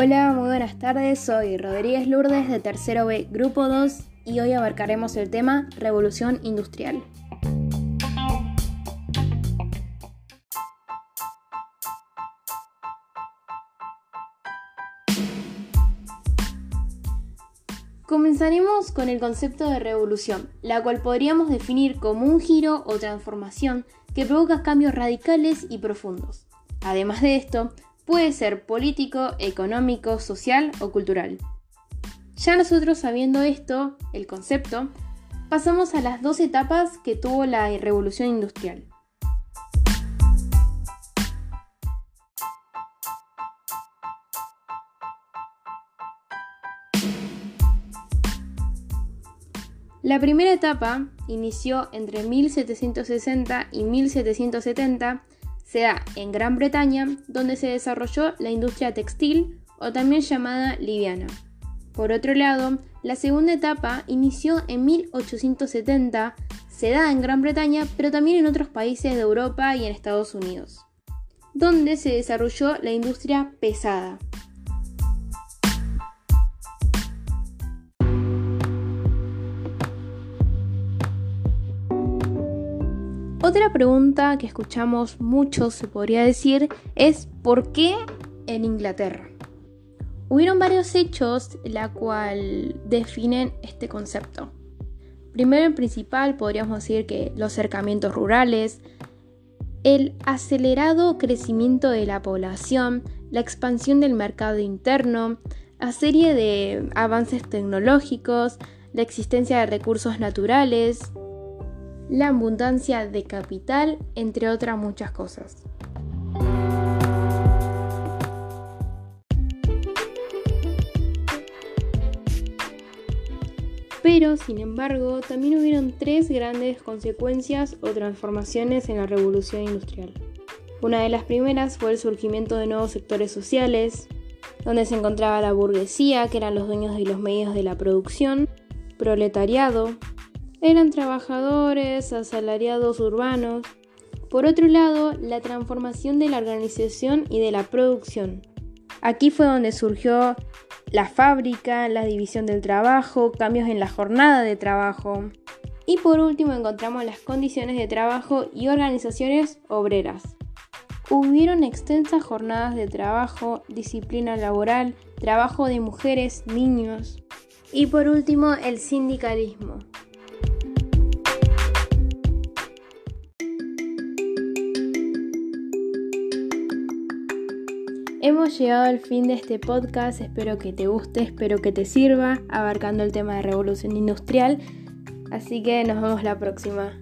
Hola, muy buenas tardes. Soy Rodríguez Lourdes de Tercero B, Grupo 2, y hoy abarcaremos el tema Revolución Industrial. Comenzaremos con el concepto de revolución, la cual podríamos definir como un giro o transformación que provoca cambios radicales y profundos. Además de esto, puede ser político, económico, social o cultural. Ya nosotros sabiendo esto, el concepto, pasamos a las dos etapas que tuvo la revolución industrial. La primera etapa inició entre 1760 y 1770, se da en Gran Bretaña, donde se desarrolló la industria textil o también llamada liviana. Por otro lado, la segunda etapa inició en 1870, se da en Gran Bretaña, pero también en otros países de Europa y en Estados Unidos, donde se desarrolló la industria pesada. Otra pregunta que escuchamos mucho, se podría decir, es ¿por qué en Inglaterra? Hubieron varios hechos la cual definen este concepto. Primero en principal podríamos decir que los cercamientos rurales, el acelerado crecimiento de la población, la expansión del mercado interno, la serie de avances tecnológicos, la existencia de recursos naturales, la abundancia de capital, entre otras muchas cosas. Pero, sin embargo, también hubieron tres grandes consecuencias o transformaciones en la revolución industrial. Una de las primeras fue el surgimiento de nuevos sectores sociales, donde se encontraba la burguesía, que eran los dueños de los medios de la producción, proletariado, eran trabajadores, asalariados urbanos. Por otro lado, la transformación de la organización y de la producción. Aquí fue donde surgió la fábrica, la división del trabajo, cambios en la jornada de trabajo. Y por último encontramos las condiciones de trabajo y organizaciones obreras. Hubieron extensas jornadas de trabajo, disciplina laboral, trabajo de mujeres, niños. Y por último, el sindicalismo. Hemos llegado al fin de este podcast, espero que te guste, espero que te sirva, abarcando el tema de revolución industrial. Así que nos vemos la próxima.